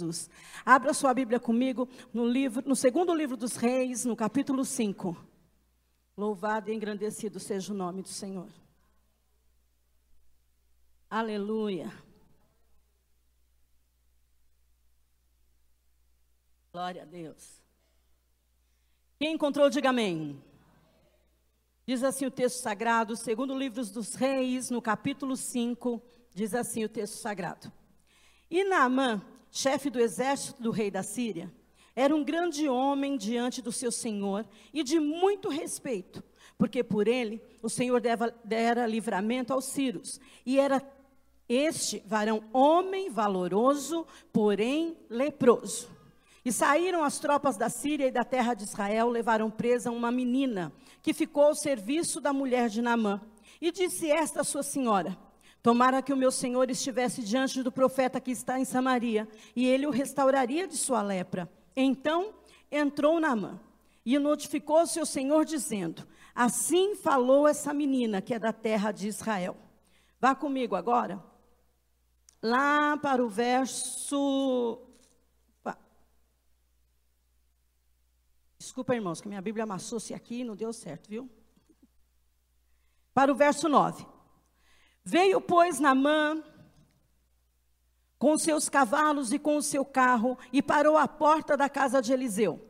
Jesus. Abra sua Bíblia comigo no livro, no segundo livro dos Reis, no capítulo 5. Louvado e engrandecido seja o nome do Senhor. Aleluia. Glória a Deus. Quem encontrou, diga amém. Diz assim o texto sagrado, segundo o livro dos Reis, no capítulo 5, diz assim o texto sagrado. E Naamã, chefe do exército do rei da Síria, era um grande homem diante do seu senhor e de muito respeito, porque por ele o senhor deva, dera livramento aos sírios, e era este varão homem valoroso, porém leproso. E saíram as tropas da Síria e da terra de Israel, levaram presa uma menina, que ficou ao serviço da mulher de Naamã. E disse esta sua senhora: Tomara que o meu senhor estivesse diante do profeta que está em Samaria, e ele o restauraria de sua lepra. Então entrou Naamã e notificou seu senhor, dizendo: Assim falou essa menina que é da terra de Israel. Vá comigo agora lá para o verso. Desculpa, irmãos, que minha Bíblia amassou-se aqui e não deu certo, viu? Para o verso 9. Veio, pois, Namã com seus cavalos e com o seu carro e parou à porta da casa de Eliseu.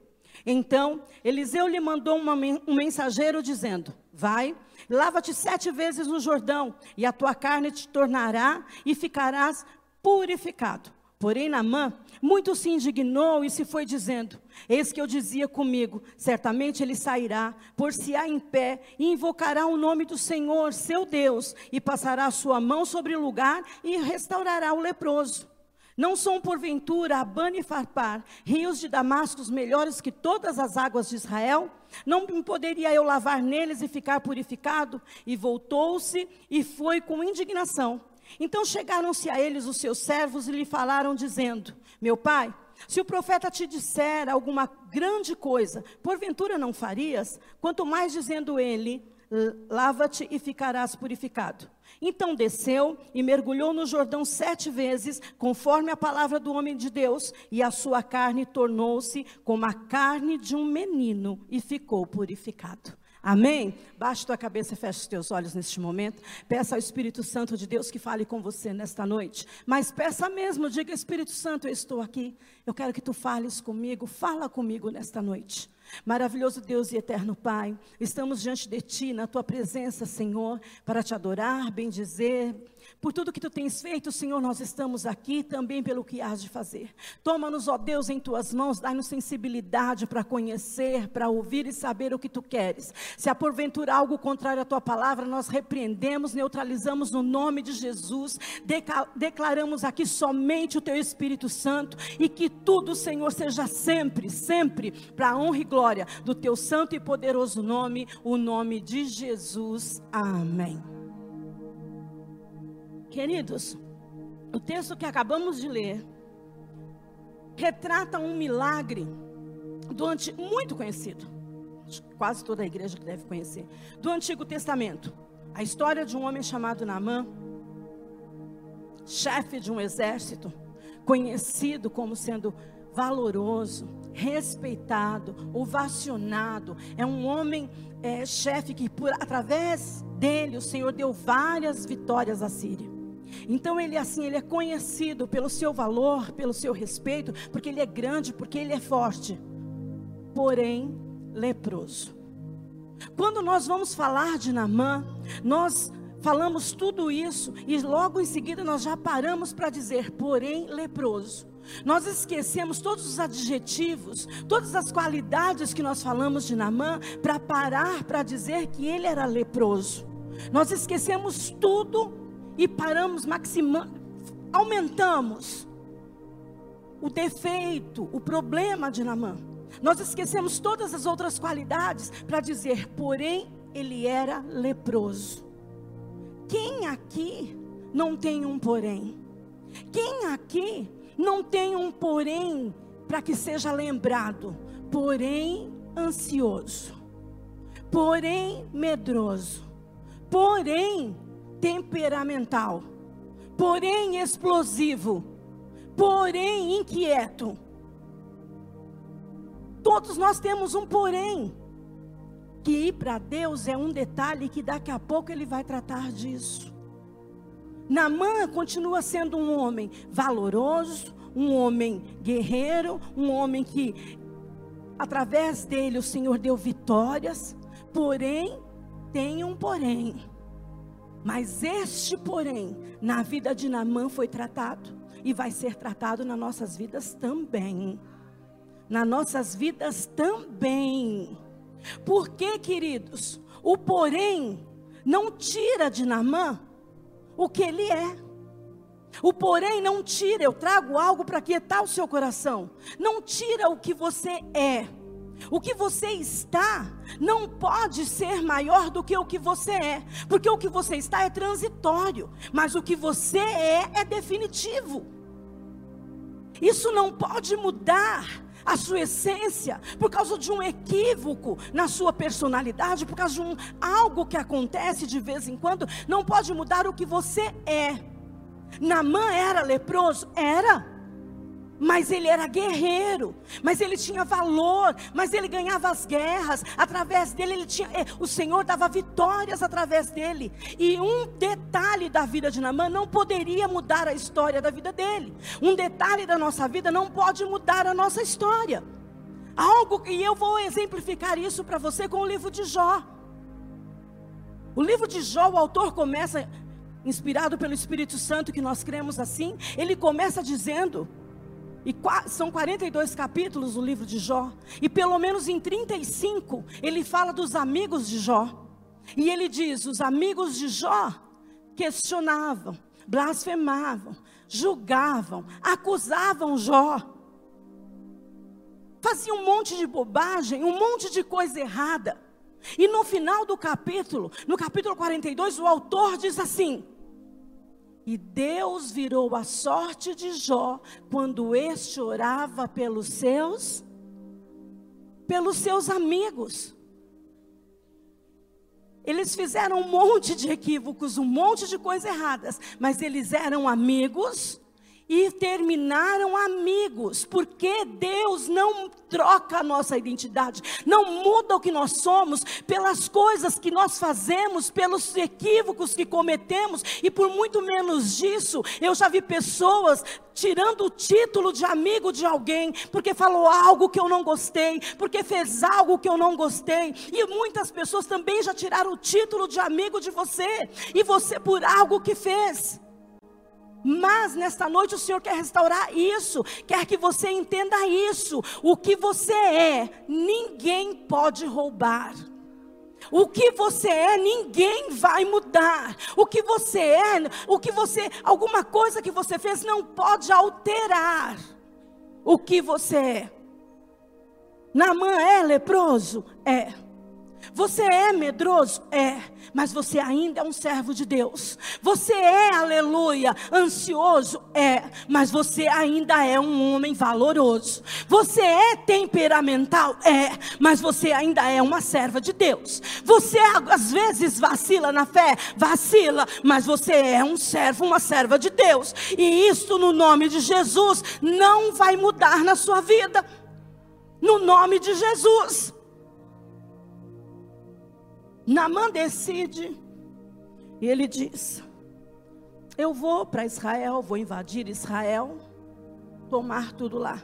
Então, Eliseu lhe mandou uma, um mensageiro dizendo: Vai, lava-te sete vezes no Jordão, e a tua carne te tornará e ficarás purificado. Porém, Namã muito se indignou e se foi dizendo: Eis que eu dizia comigo: certamente ele sairá, por-se-á em pé, e invocará o nome do Senhor, seu Deus, e passará a sua mão sobre o lugar e restaurará o leproso. Não são porventura Abana e Farpar, rios de Damascos melhores que todas as águas de Israel? Não poderia eu lavar neles e ficar purificado? E voltou-se e foi com indignação. Então chegaram-se a eles os seus servos e lhe falaram, dizendo: Meu pai, se o profeta te disser alguma grande coisa, porventura não farias? Quanto mais dizendo ele: Lava-te e ficarás purificado. Então desceu e mergulhou no Jordão sete vezes, conforme a palavra do homem de Deus, e a sua carne tornou-se como a carne de um menino e ficou purificado. Amém? Baixe tua cabeça e feche os teus olhos neste momento. Peça ao Espírito Santo de Deus que fale com você nesta noite. Mas peça mesmo, diga Espírito Santo, eu estou aqui. Eu quero que tu fales comigo. Fala comigo nesta noite. Maravilhoso Deus e eterno Pai, estamos diante de Ti, na Tua presença, Senhor, para te adorar, bendizer, por tudo que tu tens feito, Senhor, nós estamos aqui também pelo que has de fazer. Toma-nos, ó Deus, em tuas mãos, dá-nos sensibilidade para conhecer, para ouvir e saber o que tu queres. Se há porventura algo contrário à tua palavra, nós repreendemos, neutralizamos no nome de Jesus, declaramos aqui somente o teu Espírito Santo e que tudo, Senhor, seja sempre, sempre para honra e glória do teu santo e poderoso nome, o nome de Jesus. Amém. Queridos, o texto que acabamos de ler retrata um milagre do antigo, muito conhecido, quase toda a igreja que deve conhecer, do Antigo Testamento. A história de um homem chamado Naamã, chefe de um exército, conhecido como sendo valoroso, respeitado, ovacionado. É um homem é, chefe que, por, através dele, o Senhor deu várias vitórias à Síria. Então ele assim, ele é conhecido pelo seu valor, pelo seu respeito, porque ele é grande, porque ele é forte. Porém, leproso. Quando nós vamos falar de Namã, nós falamos tudo isso e logo em seguida nós já paramos para dizer, porém, leproso. Nós esquecemos todos os adjetivos, todas as qualidades que nós falamos de Namã para parar para dizer que ele era leproso. Nós esquecemos tudo e paramos aumentamos o defeito, o problema de Namã. Nós esquecemos todas as outras qualidades para dizer, porém, ele era leproso. Quem aqui não tem um porém? Quem aqui não tem um porém para que seja lembrado? Porém, ansioso, porém, medroso, porém, temperamental, porém explosivo, porém inquieto. Todos nós temos um porém. Que ir para Deus é um detalhe que daqui a pouco ele vai tratar disso. Namã continua sendo um homem valoroso, um homem guerreiro, um homem que, através dele, o Senhor deu vitórias, porém, tem um porém. Mas este porém, na vida de Namã foi tratado e vai ser tratado nas nossas vidas também. Nas nossas vidas também. Porque, queridos, o porém não tira de Namã o que ele é. O porém não tira, eu trago algo para quietar o seu coração. Não tira o que você é. O que você está não pode ser maior do que o que você é, porque o que você está é transitório, mas o que você é é definitivo. Isso não pode mudar a sua essência por causa de um equívoco na sua personalidade, por causa de um algo que acontece de vez em quando, não pode mudar o que você é. Namã era leproso? Era mas ele era guerreiro, mas ele tinha valor, mas ele ganhava as guerras, através dele ele tinha, eh, o Senhor dava vitórias através dele. E um detalhe da vida de Namã não poderia mudar a história da vida dele. Um detalhe da nossa vida não pode mudar a nossa história. Algo que eu vou exemplificar isso para você com o livro de Jó. O livro de Jó, o autor começa inspirado pelo Espírito Santo, que nós cremos assim, ele começa dizendo e são 42 capítulos do livro de Jó. E pelo menos em 35 ele fala dos amigos de Jó. E ele diz: os amigos de Jó questionavam, blasfemavam, julgavam, acusavam Jó. Faziam um monte de bobagem, um monte de coisa errada. E no final do capítulo, no capítulo 42, o autor diz assim: e Deus virou a sorte de Jó quando este orava pelos seus pelos seus amigos. Eles fizeram um monte de equívocos, um monte de coisas erradas, mas eles eram amigos e terminaram amigos, porque Deus não troca a nossa identidade, não muda o que nós somos pelas coisas que nós fazemos, pelos equívocos que cometemos, e por muito menos disso, eu já vi pessoas tirando o título de amigo de alguém, porque falou algo que eu não gostei, porque fez algo que eu não gostei, e muitas pessoas também já tiraram o título de amigo de você, e você por algo que fez. Mas nesta noite o Senhor quer restaurar isso, quer que você entenda isso. O que você é, ninguém pode roubar. O que você é, ninguém vai mudar. O que você é, o que você, alguma coisa que você fez não pode alterar o que você é. Namã é leproso? É. Você é medroso? É, mas você ainda é um servo de Deus. Você é, aleluia, ansioso? É, mas você ainda é um homem valoroso. Você é temperamental? É, mas você ainda é uma serva de Deus. Você às vezes vacila na fé? Vacila, mas você é um servo, uma serva de Deus. E isso no nome de Jesus não vai mudar na sua vida. No nome de Jesus. Namã decide e ele diz: Eu vou para Israel, vou invadir Israel, tomar tudo lá.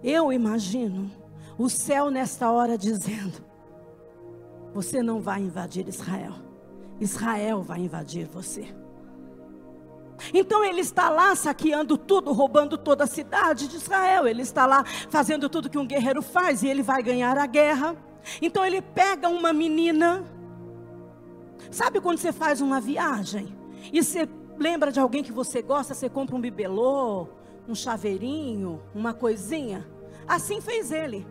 Eu imagino o céu nesta hora dizendo: Você não vai invadir Israel, Israel vai invadir você. Então ele está lá saqueando tudo, roubando toda a cidade de Israel. Ele está lá fazendo tudo que um guerreiro faz e ele vai ganhar a guerra. Então ele pega uma menina Sabe quando você faz uma viagem e você lembra de alguém que você gosta, você compra um bibelô, um chaveirinho, uma coisinha? Assim fez ele.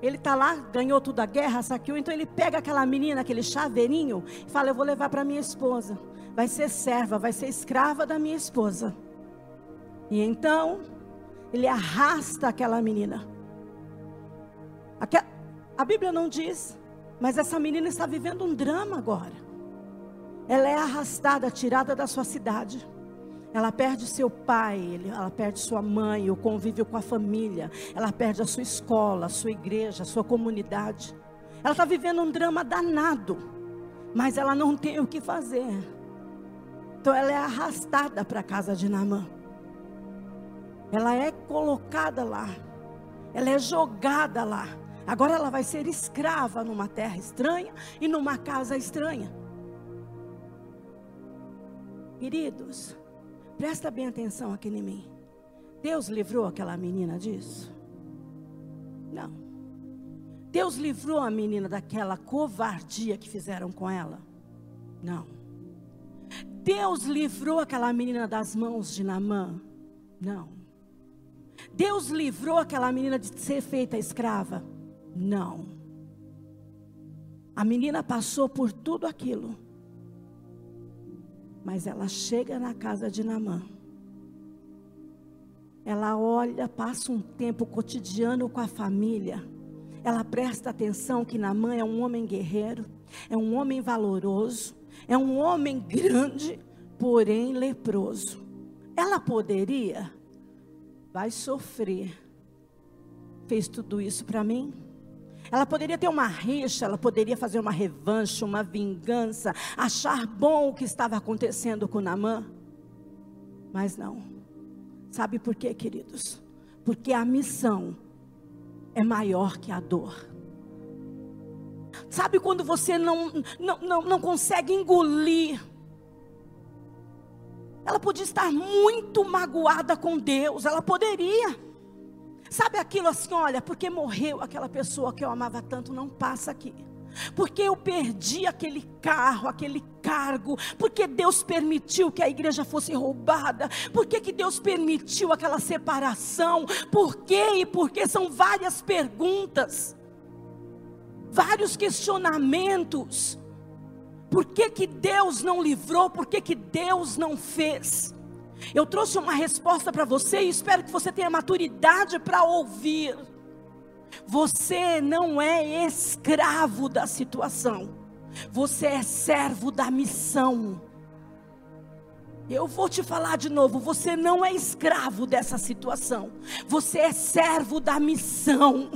Ele está lá, ganhou tudo a guerra, saqueou, então ele pega aquela menina, aquele chaveirinho, e fala: Eu vou levar para minha esposa. Vai ser serva, vai ser escrava da minha esposa. E então, ele arrasta aquela menina. A Bíblia não diz, mas essa menina está vivendo um drama agora. Ela é arrastada, tirada da sua cidade. Ela perde seu pai, ela perde sua mãe, o convívio com a família, ela perde a sua escola, a sua igreja, a sua comunidade. Ela está vivendo um drama danado, mas ela não tem o que fazer. Então ela é arrastada para a casa de Naamã. Ela é colocada lá. Ela é jogada lá. Agora ela vai ser escrava numa terra estranha e numa casa estranha. Queridos, presta bem atenção aqui em mim. Deus livrou aquela menina disso? Não. Deus livrou a menina daquela covardia que fizeram com ela? Não. Deus livrou aquela menina das mãos de Namã? Não. Deus livrou aquela menina de ser feita escrava? Não. A menina passou por tudo aquilo. Mas ela chega na casa de Namã. Ela olha, passa um tempo cotidiano com a família. Ela presta atenção que Namã é um homem guerreiro, é um homem valoroso, é um homem grande, porém leproso. Ela poderia vai sofrer. Fez tudo isso para mim? Ela poderia ter uma rixa, ela poderia fazer uma revanche, uma vingança, achar bom o que estava acontecendo com Namã. Mas não. Sabe por quê, queridos? Porque a missão é maior que a dor. Sabe quando você não, não, não, não consegue engolir ela podia estar muito magoada com Deus, ela poderia. Sabe aquilo assim, olha, porque morreu aquela pessoa que eu amava tanto, não passa aqui. Porque eu perdi aquele carro, aquele cargo, porque Deus permitiu que a igreja fosse roubada, porque que Deus permitiu aquela separação, por quê e por quê? São várias perguntas, vários questionamentos. Por que, que Deus não livrou? Por que, que Deus não fez? Eu trouxe uma resposta para você e espero que você tenha maturidade para ouvir. Você não é escravo da situação, você é servo da missão. Eu vou te falar de novo: você não é escravo dessa situação, você é servo da missão.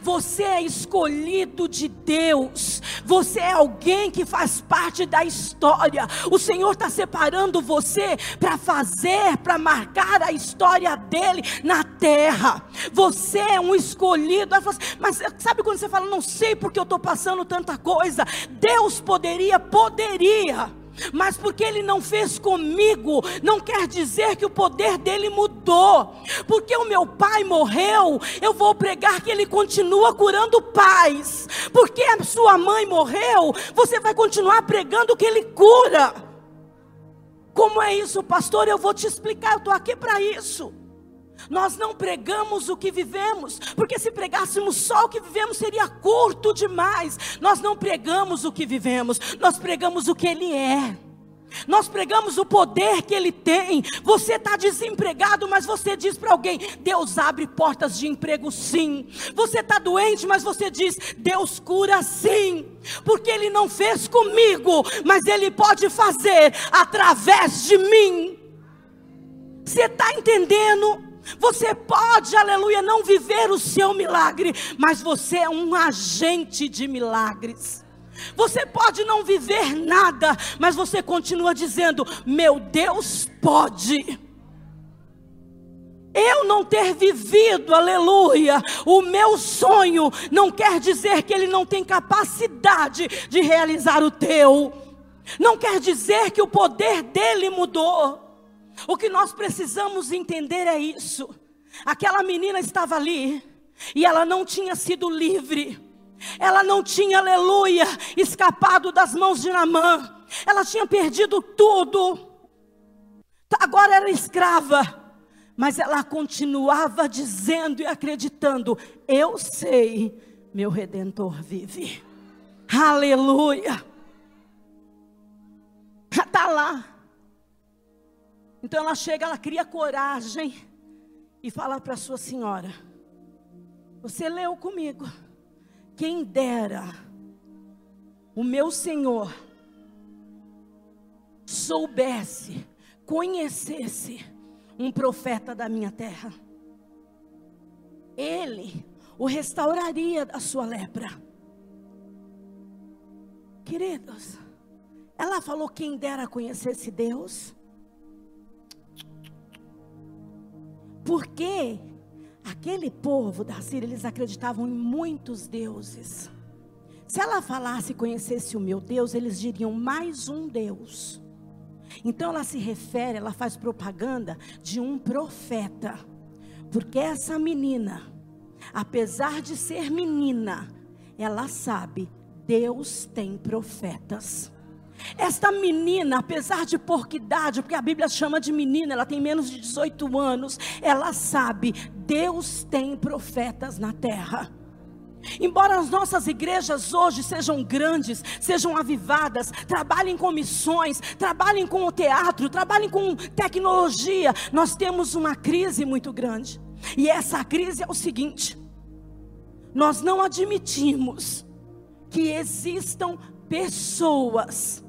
Você é escolhido de Deus. Você é alguém que faz parte da história. O Senhor está separando você para fazer, para marcar a história dele na terra. Você é um escolhido. Mas sabe quando você fala, não sei porque eu estou passando tanta coisa? Deus poderia, poderia mas porque ele não fez comigo, não quer dizer que o poder dele mudou. Porque o meu pai morreu, eu vou pregar que ele continua curando pais. Porque a sua mãe morreu, você vai continuar pregando que ele cura. Como é isso, pastor? Eu vou te explicar, eu estou aqui para isso. Nós não pregamos o que vivemos, porque se pregássemos só o que vivemos seria curto demais. Nós não pregamos o que vivemos, nós pregamos o que Ele é. Nós pregamos o poder que Ele tem. Você está desempregado, mas você diz para alguém: Deus abre portas de emprego, sim. Você está doente, mas você diz: Deus cura, sim. Porque Ele não fez comigo, mas Ele pode fazer através de mim. Você está entendendo? Você pode, aleluia, não viver o seu milagre, mas você é um agente de milagres. Você pode não viver nada, mas você continua dizendo: Meu Deus pode. Eu não ter vivido, aleluia, o meu sonho, não quer dizer que ele não tem capacidade de realizar o teu, não quer dizer que o poder dele mudou. O que nós precisamos entender é isso. Aquela menina estava ali e ela não tinha sido livre. Ela não tinha, aleluia, escapado das mãos de Namã. Ela tinha perdido tudo. Agora era escrava. Mas ela continuava dizendo e acreditando: Eu sei, meu redentor vive. Aleluia. Então ela chega, ela cria coragem e fala para sua senhora: Você leu comigo. Quem dera o meu Senhor soubesse conhecesse um profeta da minha terra, ele o restauraria da sua lepra. Queridos, ela falou: quem dera conhecesse Deus. Porque aquele povo da Síria, eles acreditavam em muitos deuses. Se ela falasse conhecesse o meu Deus, eles diriam mais um Deus. Então ela se refere, ela faz propaganda de um profeta. Porque essa menina, apesar de ser menina, ela sabe, Deus tem profetas. Esta menina, apesar de pouca idade, porque a Bíblia chama de menina, ela tem menos de 18 anos, ela sabe, Deus tem profetas na terra. Embora as nossas igrejas hoje sejam grandes, sejam avivadas, trabalhem com missões, trabalhem com o teatro, trabalhem com tecnologia, nós temos uma crise muito grande. E essa crise é o seguinte: nós não admitimos que existam pessoas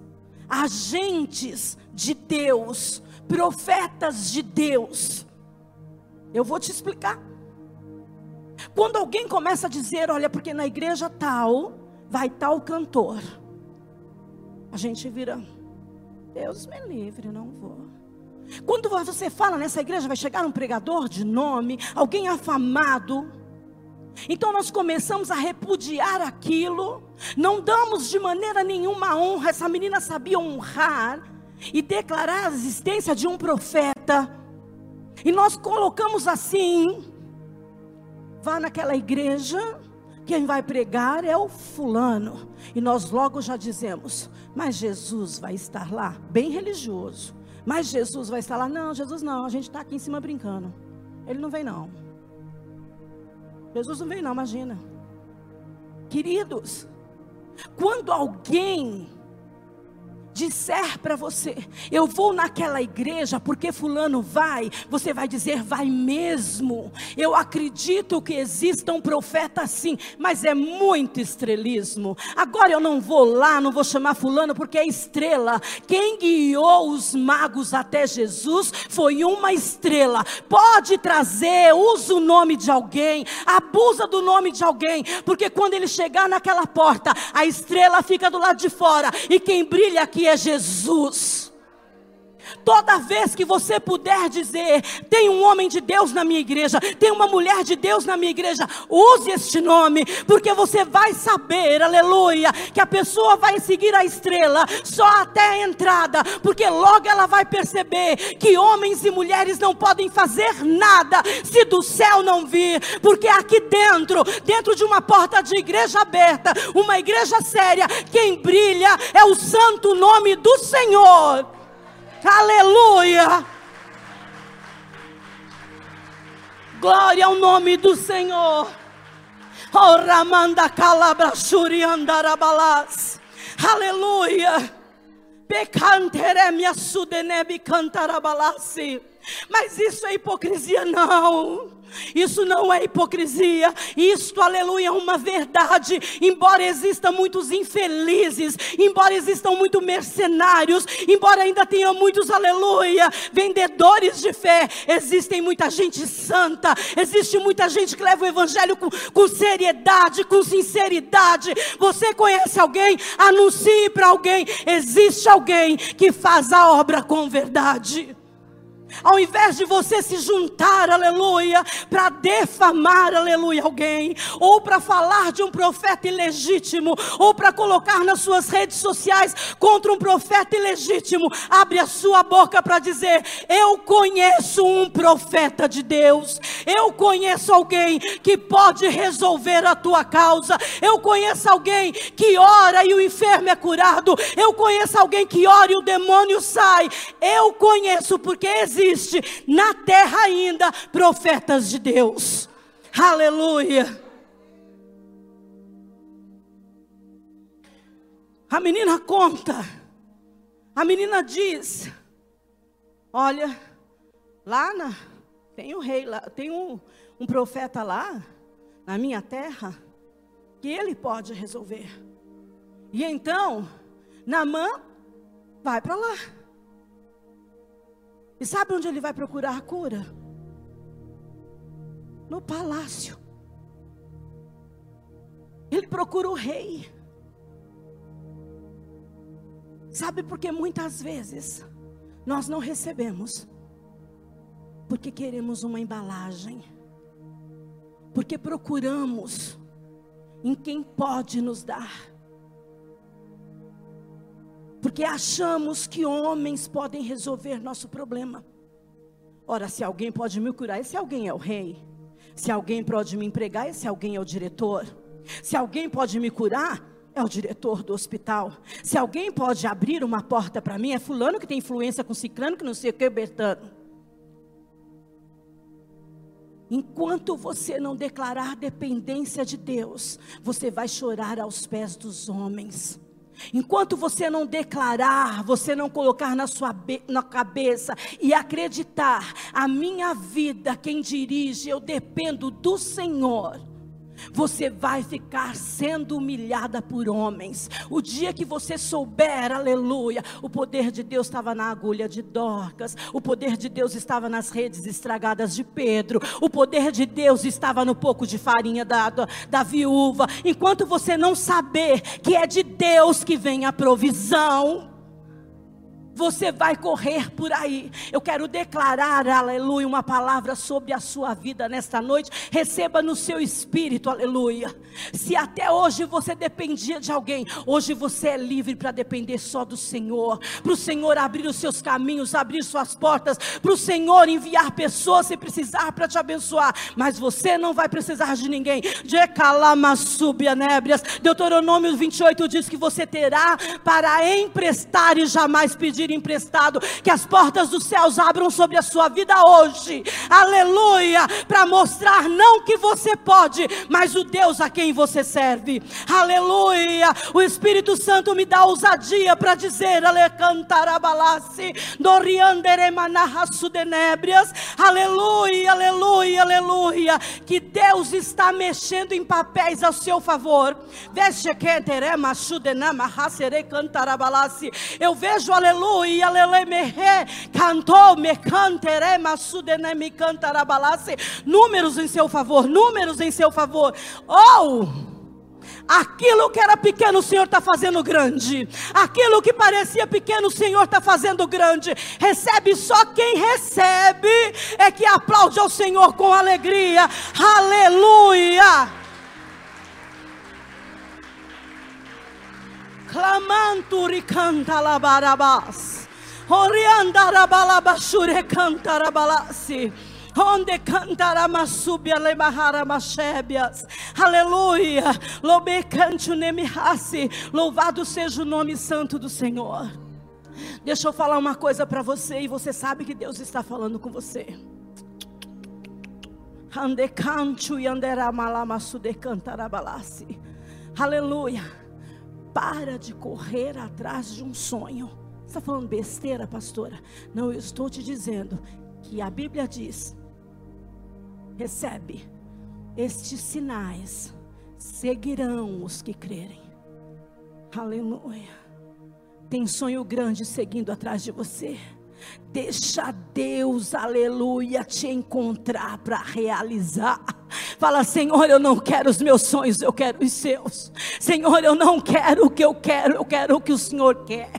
agentes de Deus, profetas de Deus. Eu vou te explicar. Quando alguém começa a dizer, olha, porque na igreja tal vai tal cantor, a gente vira, Deus me livre, não vou. Quando você fala nessa igreja vai chegar um pregador de nome, alguém afamado, então nós começamos a repudiar aquilo, não damos de maneira nenhuma honra. Essa menina sabia honrar e declarar a existência de um profeta. E nós colocamos assim: vá naquela igreja, quem vai pregar é o fulano. E nós logo já dizemos: mas Jesus vai estar lá, bem religioso. Mas Jesus vai estar lá? Não, Jesus não, a gente está aqui em cima brincando. Ele não vem, não. Jesus não veio, não, imagina. Queridos, quando alguém disser para você, eu vou naquela igreja porque fulano vai, você vai dizer, vai mesmo. Eu acredito que exista um profeta assim, mas é muito estrelismo. Agora eu não vou lá, não vou chamar fulano porque é estrela. Quem guiou os magos até Jesus foi uma estrela. Pode trazer, usa o nome de alguém, abusa do nome de alguém, porque quando ele chegar naquela porta, a estrela fica do lado de fora e quem brilha aqui é Jesus. Toda vez que você puder dizer, tem um homem de Deus na minha igreja, tem uma mulher de Deus na minha igreja, use este nome, porque você vai saber, aleluia, que a pessoa vai seguir a estrela só até a entrada, porque logo ela vai perceber que homens e mulheres não podem fazer nada se do céu não vir, porque aqui dentro, dentro de uma porta de igreja aberta, uma igreja séria, quem brilha é o santo nome do Senhor. Aleluia! Glória ao nome do Senhor. Oh, Ramanda Calabra Shuriandarabalas. Aleluia. Pecanteremia sudenebi cantarabalasi. Mas isso é hipocrisia, não. Isso não é hipocrisia, isto, aleluia, é uma verdade. Embora existam muitos infelizes, embora existam muitos mercenários, embora ainda tenha muitos, aleluia, vendedores de fé, existem muita gente santa, existe muita gente que leva o evangelho com, com seriedade, com sinceridade. Você conhece alguém? Anuncie para alguém. Existe alguém que faz a obra com verdade. Ao invés de você se juntar, aleluia, para defamar, aleluia, alguém, ou para falar de um profeta ilegítimo, ou para colocar nas suas redes sociais contra um profeta ilegítimo, abre a sua boca para dizer: Eu conheço um profeta de Deus, eu conheço alguém que pode resolver a tua causa, eu conheço alguém que ora e o enfermo é curado, eu conheço alguém que ora e o demônio sai, eu conheço porque existe existe na terra ainda profetas de Deus. Aleluia. A menina conta. A menina diz: Olha, lá na, tem um rei lá, tem um, um profeta lá na minha terra que ele pode resolver. E então, Namã vai para lá. E sabe onde ele vai procurar a cura? No palácio. Ele procura o rei. Sabe por que muitas vezes nós não recebemos? Porque queremos uma embalagem. Porque procuramos em quem pode nos dar. Porque achamos que homens podem resolver nosso problema. Ora, se alguém pode me curar, esse alguém é o rei. Se alguém pode me empregar, esse alguém é o diretor. Se alguém pode me curar, é o diretor do hospital. Se alguém pode abrir uma porta para mim, é fulano que tem influência com ciclano que não sei o que, Bertano. Enquanto você não declarar dependência de Deus, você vai chorar aos pés dos homens. Enquanto você não declarar, você não colocar na sua na cabeça e acreditar, a minha vida, quem dirige, eu dependo do Senhor você vai ficar sendo humilhada por homens. O dia que você souber, aleluia, o poder de Deus estava na agulha de Dorcas, o poder de Deus estava nas redes estragadas de Pedro, o poder de Deus estava no pouco de farinha da, da, da viúva. Enquanto você não saber que é de Deus que vem a provisão, você vai correr por aí. Eu quero declarar, aleluia, uma palavra sobre a sua vida nesta noite. Receba no seu espírito, aleluia. Se até hoje você dependia de alguém, hoje você é livre para depender só do Senhor. Para o Senhor abrir os seus caminhos, abrir suas portas. Para o Senhor enviar pessoas se precisar para te abençoar. Mas você não vai precisar de ninguém. De nébrias. Deuteronômio 28 diz que você terá para emprestar e jamais pedir emprestado. Que as portas dos céus abram sobre a sua vida hoje. Aleluia! Para mostrar não que você pode, mas o Deus a quem você serve. Aleluia! O Espírito Santo me dá ousadia para dizer: Ale cantarabalasse, denébrias. Aleluia, aleluia, aleluia. Que Deus está mexendo em papéis ao seu favor. Eu vejo, aleluia aleluia, me cantou, me cantere, masudene, me cantarabalase. Números em seu favor, números em seu favor. Oh! Aquilo que era pequeno, o Senhor está fazendo grande. Aquilo que parecia pequeno, o Senhor está fazendo grande. Recebe só quem recebe, é que aplaude ao Senhor com alegria. Aleluia. Clamanturi canta labarabas. Oriandarabalabaxure cantarabalasi. Onde cantará masubia lebahara machebias. Aleluia. Lobe cante nemihasi. Louvado seja o nome santo do Senhor. Deixa eu falar uma coisa para você e você sabe que Deus está falando com você. Aleluia. Para de correr atrás de um sonho. Você está falando besteira, pastora? Não, eu estou te dizendo que a Bíblia diz: recebe, estes sinais seguirão os que crerem. Aleluia. Tem sonho grande seguindo atrás de você. Deixa Deus, aleluia, te encontrar para realizar. Fala, Senhor, eu não quero os meus sonhos, eu quero os seus. Senhor, eu não quero o que eu quero, eu quero o que o Senhor quer.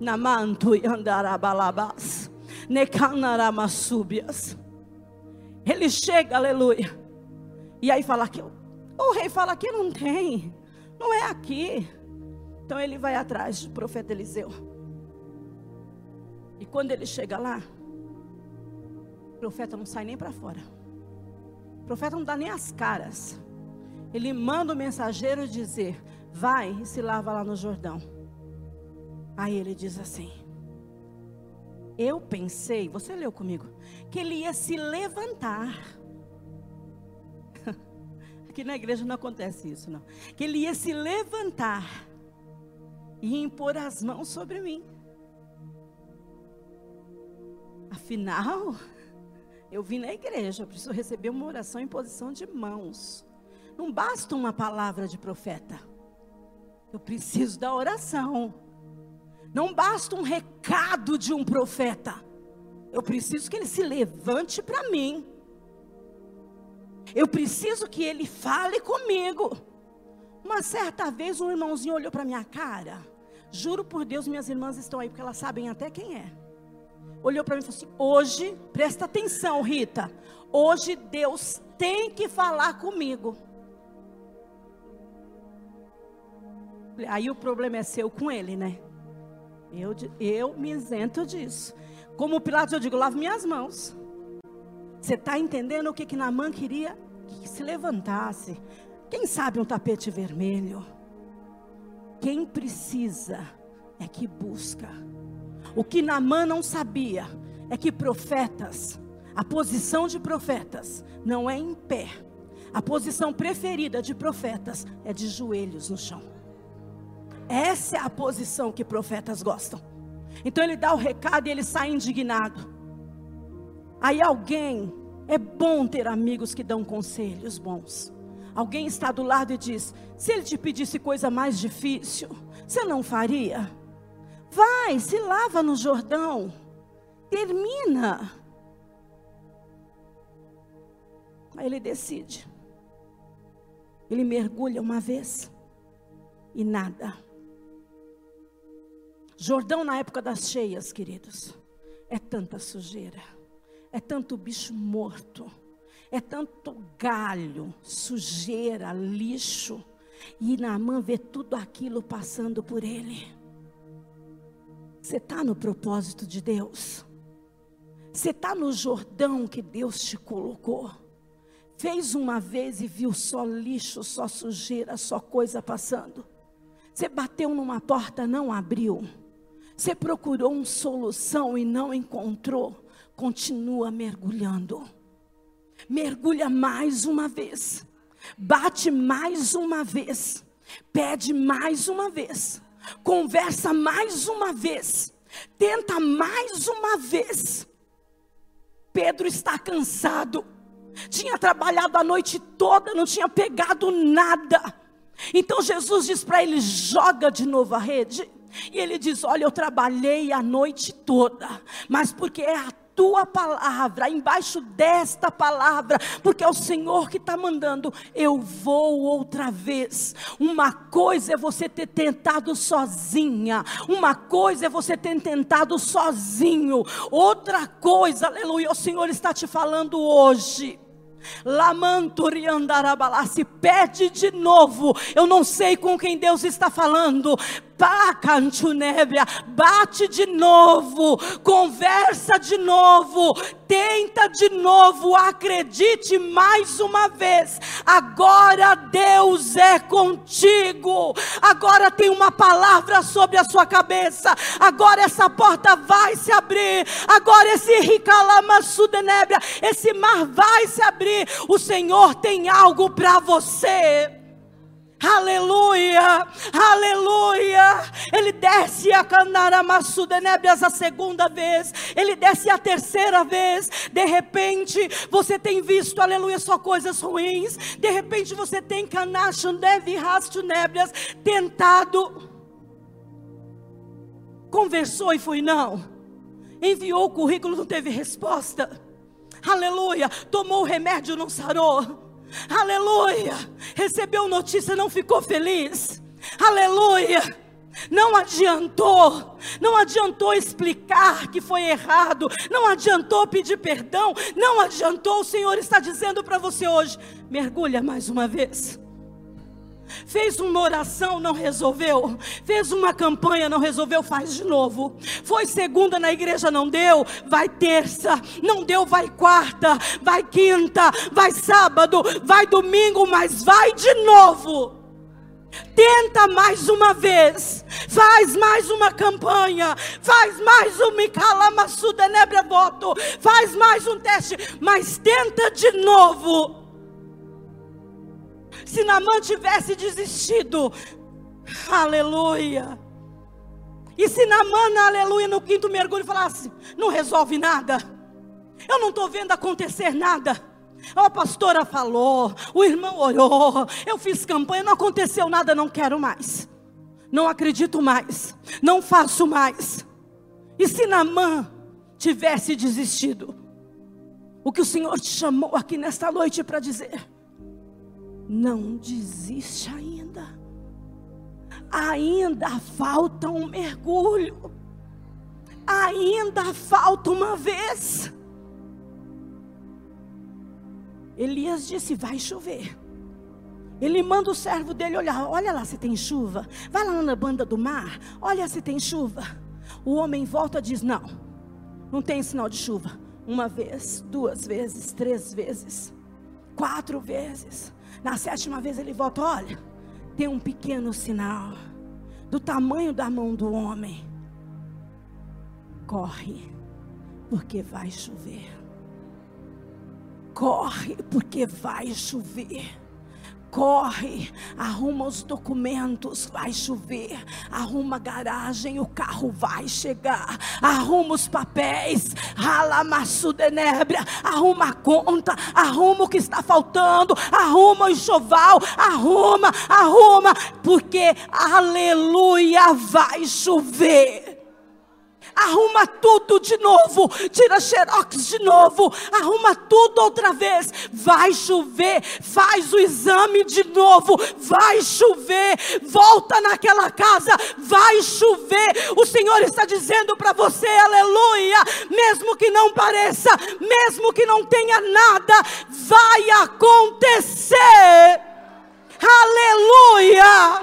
Namantu e andarabalabas, necanaramasúbias. Ele chega, aleluia. E aí fala que o rei fala que não tem, não é aqui. Então ele vai atrás do profeta Eliseu. E quando ele chega lá, o profeta não sai nem para fora. O profeta não dá nem as caras. Ele manda o mensageiro dizer: Vai e se lava lá no Jordão. Aí ele diz assim: Eu pensei, você leu comigo, que ele ia se levantar. Aqui na igreja não acontece isso, não. Que ele ia se levantar e impor as mãos sobre mim. Afinal, eu vim na igreja, eu preciso receber uma oração em posição de mãos. Não basta uma palavra de profeta. Eu preciso da oração. Não basta um recado de um profeta. Eu preciso que ele se levante para mim. Eu preciso que ele fale comigo. Uma certa vez um irmãozinho olhou para minha cara. Juro por Deus, minhas irmãs estão aí porque elas sabem até quem é. Olhou para mim e falou assim: "Hoje, presta atenção, Rita. Hoje Deus tem que falar comigo." Aí o problema é seu com ele, né? Eu, eu me isento disso. Como Pilatos, eu digo, lavo minhas mãos. Você está entendendo o que, que Namã queria? Que se levantasse. Quem sabe um tapete vermelho? Quem precisa é que busca. O que Namã não sabia é que profetas, a posição de profetas não é em pé. A posição preferida de profetas é de joelhos no chão. Essa é a posição que profetas gostam. Então ele dá o recado e ele sai indignado. Aí alguém, é bom ter amigos que dão conselhos bons. Alguém está do lado e diz: se ele te pedisse coisa mais difícil, você não faria? Vai, se lava no Jordão, termina. Aí ele decide. Ele mergulha uma vez e nada. Jordão na época das cheias, queridos, é tanta sujeira, é tanto bicho morto, é tanto galho, sujeira, lixo, e Naamã vê tudo aquilo passando por ele. Você está no propósito de Deus, você está no Jordão que Deus te colocou. Fez uma vez e viu só lixo, só sujeira, só coisa passando. Você bateu numa porta, não abriu. Você procurou uma solução e não encontrou, continua mergulhando. Mergulha mais uma vez. Bate mais uma vez. Pede mais uma vez. Conversa mais uma vez. Tenta mais uma vez. Pedro está cansado. Tinha trabalhado a noite toda, não tinha pegado nada. Então Jesus diz para ele: joga de novo a rede. E ele diz: Olha, eu trabalhei a noite toda, mas porque é a tua palavra, embaixo desta palavra, porque é o Senhor que está mandando, eu vou outra vez. Uma coisa é você ter tentado sozinha, uma coisa é você ter tentado sozinho, outra coisa, aleluia, o Senhor está te falando hoje. Lamanturiandarabalá, se pede de novo. Eu não sei com quem Deus está falando, bate de novo, conversa de novo, tenta de novo, acredite mais uma vez. Agora Deus é contigo. Agora tem uma palavra sobre a sua cabeça. Agora essa porta vai se abrir. Agora esse ricalamassudenébria, esse mar vai se abrir. O Senhor tem algo para você. Aleluia, aleluia. Ele desce a Canaramassudenébrias a segunda vez, ele desce a terceira vez. De repente, você tem visto, aleluia, só coisas ruins. De repente, você tem Canachundevihastunébrias tentado. Conversou e foi não. Enviou o currículo, não teve resposta. Aleluia. Tomou o remédio, não sarou Aleluia. Recebeu notícia, não ficou feliz. Aleluia. Não adiantou, não adiantou explicar que foi errado, não adiantou pedir perdão, não adiantou. O Senhor está dizendo para você hoje: mergulha mais uma vez. Fez uma oração, não resolveu. Fez uma campanha, não resolveu, faz de novo. Foi segunda na igreja, não deu, vai terça. Não deu, vai quarta, vai quinta, vai sábado, vai domingo, mas vai de novo. Tenta mais uma vez, faz mais uma campanha, faz mais um Mikalamassu Denebra voto, faz mais um teste, mas tenta de novo se Namã tivesse desistido, aleluia. E se Namã, aleluia, no quinto mergulho falasse: não resolve nada, eu não estou vendo acontecer nada. A pastora falou, o irmão orou, eu fiz campanha, não aconteceu nada, não quero mais, não acredito mais, não faço mais. E se Namã tivesse desistido. O que o Senhor te chamou aqui nesta noite para dizer: não desiste ainda. Ainda falta um mergulho. Ainda falta uma vez. Elias disse: Vai chover. Ele manda o servo dele olhar, olha lá se tem chuva. Vai lá na banda do mar, olha se tem chuva. O homem volta e diz: Não, não tem sinal de chuva. Uma vez, duas vezes, três vezes, quatro vezes. Na sétima vez ele volta: Olha, tem um pequeno sinal, do tamanho da mão do homem. Corre, porque vai chover. Corre, porque vai chover corre, arruma os documentos, vai chover, arruma a garagem, o carro vai chegar, arruma os papéis, rala denébria, arruma a conta, arruma o que está faltando, arruma o enxoval, arruma, arruma, porque aleluia vai chover arruma tudo de novo, tira xerox de novo, arruma tudo outra vez. Vai chover, faz o exame de novo, vai chover, volta naquela casa, vai chover. O Senhor está dizendo para você, aleluia, mesmo que não pareça, mesmo que não tenha nada, vai acontecer. Aleluia!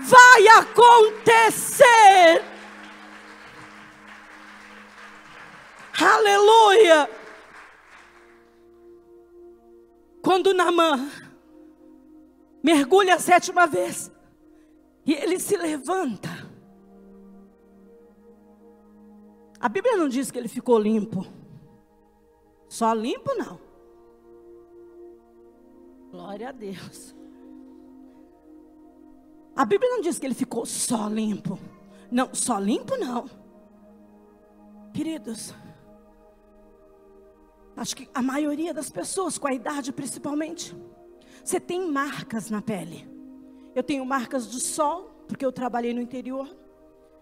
Vai acontecer. Aleluia! Quando Namã mergulha a sétima vez e ele se levanta, a Bíblia não diz que ele ficou limpo, só limpo não. Glória a Deus. A Bíblia não diz que ele ficou só limpo. Não, só limpo não. Queridos, Acho que a maioria das pessoas, com a idade principalmente, você tem marcas na pele. Eu tenho marcas do sol, porque eu trabalhei no interior.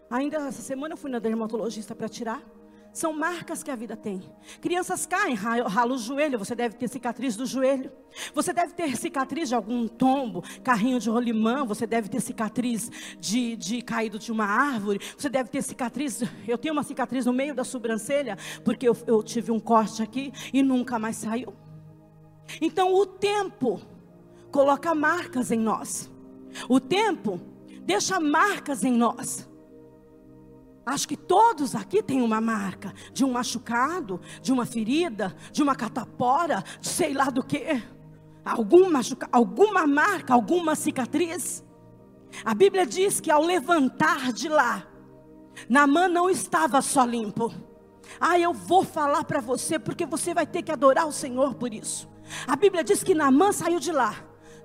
Ainda essa semana eu fui na dermatologista para tirar. São marcas que a vida tem. Crianças caem, rala o joelho, você deve ter cicatriz do joelho. Você deve ter cicatriz de algum tombo, carrinho de rolimã, você deve ter cicatriz de, de caído de uma árvore. Você deve ter cicatriz, eu tenho uma cicatriz no meio da sobrancelha, porque eu, eu tive um corte aqui e nunca mais saiu. Então o tempo coloca marcas em nós. O tempo deixa marcas em nós. Acho que todos aqui têm uma marca de um machucado, de uma ferida, de uma catapora, de sei lá do que. Algum alguma marca, alguma cicatriz. A Bíblia diz que ao levantar de lá, Namã não estava só limpo. Ah, eu vou falar para você, porque você vai ter que adorar o Senhor por isso. A Bíblia diz que Namã saiu de lá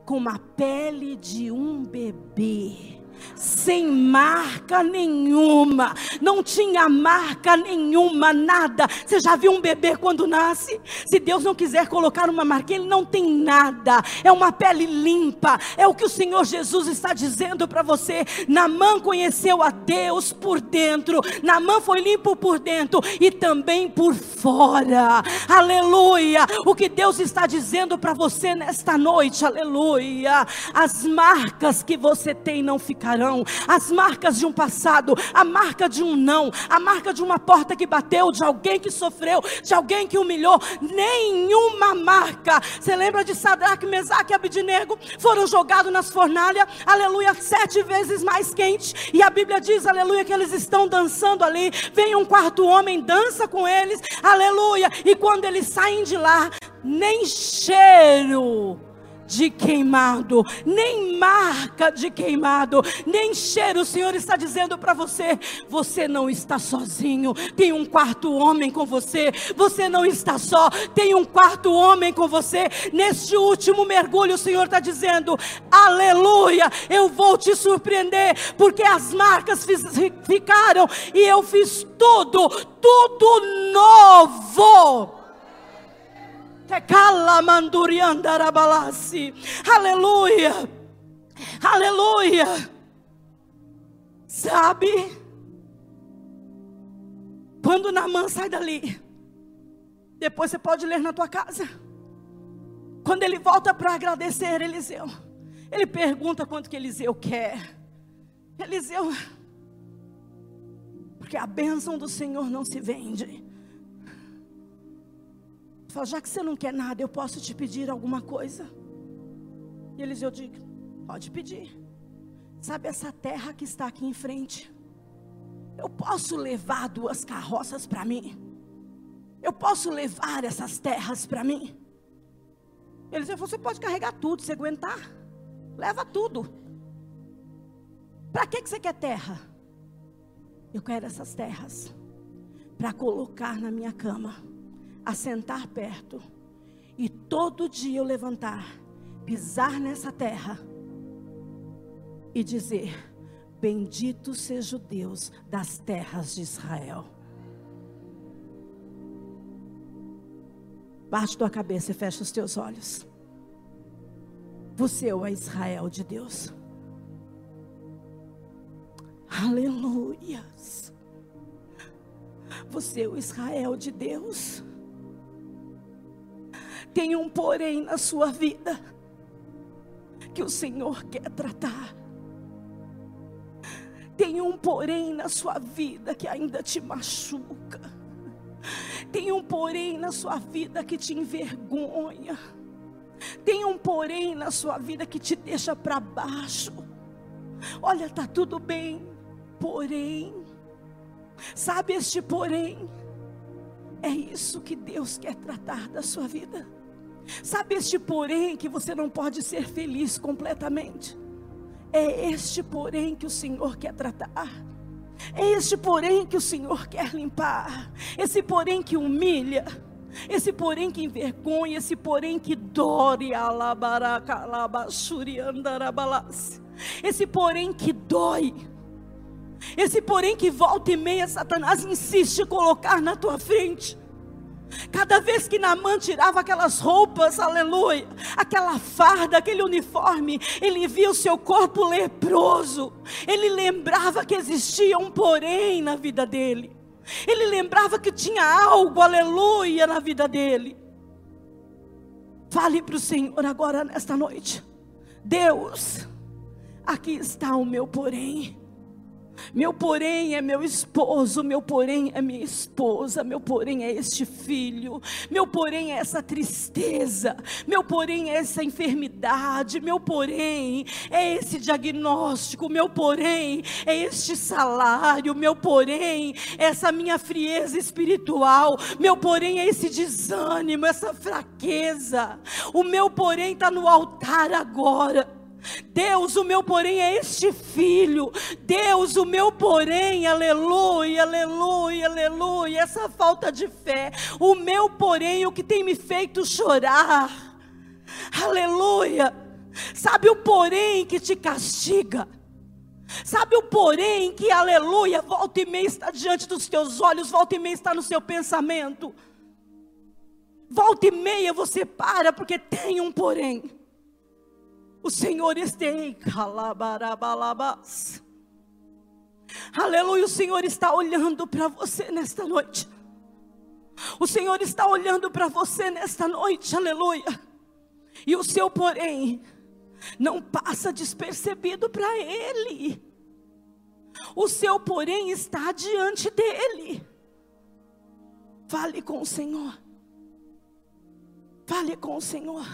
com uma pele de um bebê sem marca nenhuma, não tinha marca nenhuma, nada. Você já viu um bebê quando nasce? Se Deus não quiser colocar uma marca, ele não tem nada, é uma pele limpa, é o que o Senhor Jesus está dizendo para você. Namã conheceu a Deus por dentro, Namã foi limpo por dentro e também por fora, aleluia. O que Deus está dizendo para você nesta noite, aleluia. As marcas que você tem não ficarão ficarão. As marcas de um passado, a marca de um não, a marca de uma porta que bateu, de alguém que sofreu, de alguém que humilhou, nenhuma marca. Você lembra de Sadraque, Mesaque e Abidinego? Foram jogados nas fornalhas, aleluia, sete vezes mais quente. E a Bíblia diz, aleluia, que eles estão dançando ali. Vem um quarto homem, dança com eles, aleluia. E quando eles saem de lá, nem cheiro de queimado, nem marca de queimado, nem cheiro. O Senhor está dizendo para você: você não está sozinho, tem um quarto homem com você, você não está só, tem um quarto homem com você. Neste último mergulho, o Senhor está dizendo: aleluia, eu vou te surpreender, porque as marcas ficaram e eu fiz tudo, tudo novo. Aleluia. Aleluia. Sabe? Quando Naamã sai dali, depois você pode ler na tua casa. Quando ele volta para agradecer Eliseu, ele pergunta quanto que Eliseu quer. Eliseu, porque a bênção do Senhor não se vende. Fala, já que você não quer nada, eu posso te pedir alguma coisa. E Eliseu diz: pode pedir. Sabe essa terra que está aqui em frente? Eu posso levar duas carroças para mim? Eu posso levar essas terras para mim? Ele disse: Você pode carregar tudo, se aguentar. Leva tudo. Para que, que você quer terra? Eu quero essas terras para colocar na minha cama, assentar perto e todo dia eu levantar, pisar nessa terra e dizer: Bendito seja o Deus das terras de Israel. Baixe tua cabeça e fecha os teus olhos. Você é o Israel de Deus. Aleluias. Você é o Israel de Deus. Tem um porém na sua vida que o Senhor quer tratar. Tem um porém na sua vida que ainda te machuca. Tem um porém na sua vida que te envergonha. Tem um porém na sua vida que te deixa para baixo. Olha, tá tudo bem, porém, sabe este porém? É isso que Deus quer tratar da sua vida. Sabe este porém que você não pode ser feliz completamente? É este porém que o Senhor quer tratar. É este porém que o Senhor quer limpar. Esse porém que humilha. Esse porém que envergonha. Esse porém que dói. Esse porém que dói. Esse porém que volta e meia Satanás insiste em colocar na tua frente. Cada vez que Naamã tirava aquelas roupas, aleluia, aquela farda, aquele uniforme, ele via o seu corpo leproso. Ele lembrava que existia um porém na vida dele. Ele lembrava que tinha algo, aleluia, na vida dele. Fale para o Senhor agora nesta noite. Deus, aqui está o meu porém. Meu porém é meu esposo, meu porém é minha esposa, meu porém é este filho, meu porém é essa tristeza, meu porém é essa enfermidade, meu porém é esse diagnóstico, meu porém é este salário, meu porém é essa minha frieza espiritual, meu porém é esse desânimo, essa fraqueza. O meu porém está no altar agora. Deus, o meu porém é este filho. Deus, o meu porém, aleluia, aleluia, aleluia. Essa falta de fé. O meu porém, o que tem me feito chorar. Aleluia. Sabe o porém que te castiga? Sabe o porém que, aleluia, volta e meia está diante dos teus olhos, volta e meia está no seu pensamento. Volta e meia você para porque tem um porém. O Senhor esteja calabarabalabas. Aleluia, o Senhor está olhando para você nesta noite. O Senhor está olhando para você nesta noite, aleluia. E o seu, porém, não passa despercebido para Ele. O seu, porém, está diante dele. Fale com o Senhor. Fale com o Senhor.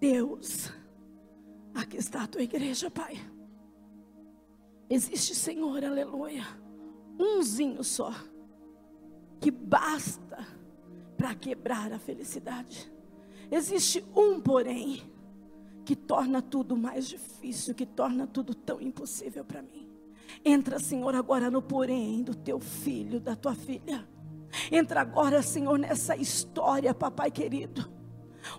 Deus, aqui está a tua igreja, Pai. Existe, Senhor, aleluia, umzinho só, que basta para quebrar a felicidade. Existe um, porém, que torna tudo mais difícil, que torna tudo tão impossível para mim. Entra, Senhor, agora no porém do teu filho, da tua filha. Entra agora, Senhor, nessa história, papai querido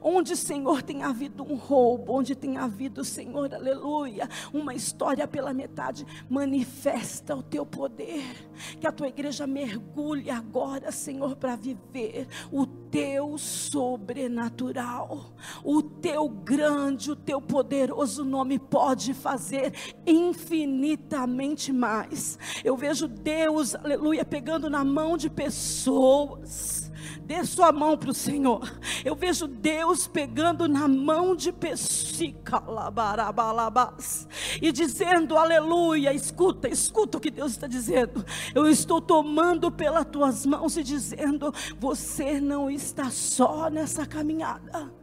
Onde, Senhor, tem havido um roubo, onde tem havido, Senhor, aleluia, uma história pela metade, manifesta o teu poder. Que a tua igreja mergulhe agora, Senhor, para viver o teu sobrenatural, o teu grande, o teu poderoso nome pode fazer infinitamente mais. Eu vejo Deus, aleluia, pegando na mão de pessoas Dê sua mão para o Senhor. Eu vejo Deus pegando na mão de Pessicalabarabas e dizendo: Aleluia. Escuta, escuta o que Deus está dizendo. Eu estou tomando pelas tuas mãos e dizendo: Você não está só nessa caminhada.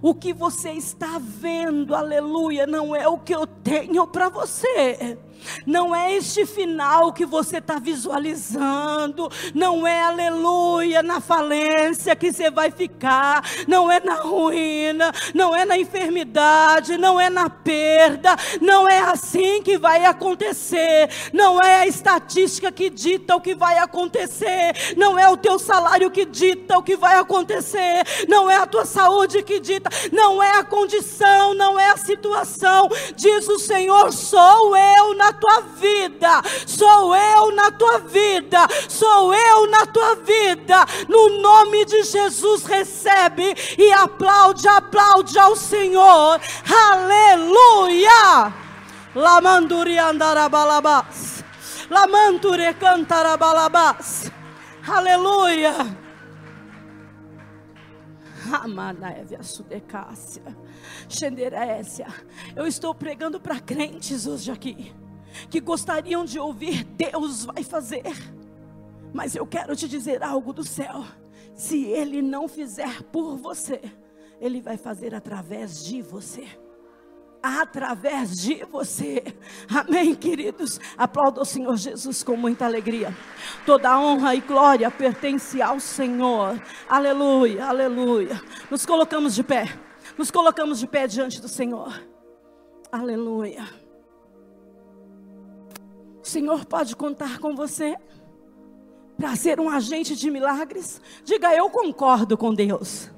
O que você está vendo, aleluia, não é o que eu tenho para você. Não é este final que você está visualizando. Não é aleluia na falência que você vai ficar. Não é na ruína. Não é na enfermidade. Não é na perda. Não é assim que vai acontecer. Não é a estatística que dita o que vai acontecer. Não é o teu salário que dita o que vai acontecer. Não é a tua saúde que dita. Não é a condição. Não é a situação. Diz o Senhor: sou eu na tua vida, sou eu na tua vida, sou eu na tua vida. No nome de Jesus, recebe e aplaude, aplaude ao Senhor. Aleluia! Lamanduri andarabalabas. Lamandure cantarabalabas. Aleluia! Eu estou pregando para crentes hoje aqui que gostariam de ouvir Deus vai fazer. Mas eu quero te dizer algo do céu. Se Ele não fizer por você, Ele vai fazer através de você. Através de você, amém, queridos. Aplauda o Senhor Jesus com muita alegria. Toda honra e glória pertence ao Senhor, aleluia, aleluia. Nos colocamos de pé, nos colocamos de pé diante do Senhor, aleluia. O Senhor pode contar com você para ser um agente de milagres? Diga, eu concordo com Deus.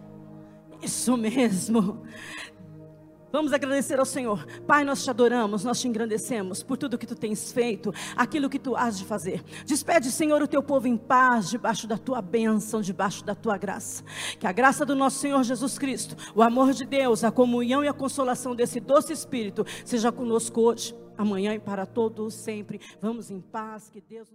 Isso mesmo. Vamos agradecer ao Senhor. Pai, nós te adoramos, nós te engrandecemos por tudo que tu tens feito, aquilo que tu has de fazer. Despede, Senhor, o teu povo em paz, debaixo da tua bênção, debaixo da tua graça. Que a graça do nosso Senhor Jesus Cristo, o amor de Deus, a comunhão e a consolação desse doce Espírito seja conosco hoje amanhã e para todos sempre. Vamos em paz, que Deus nos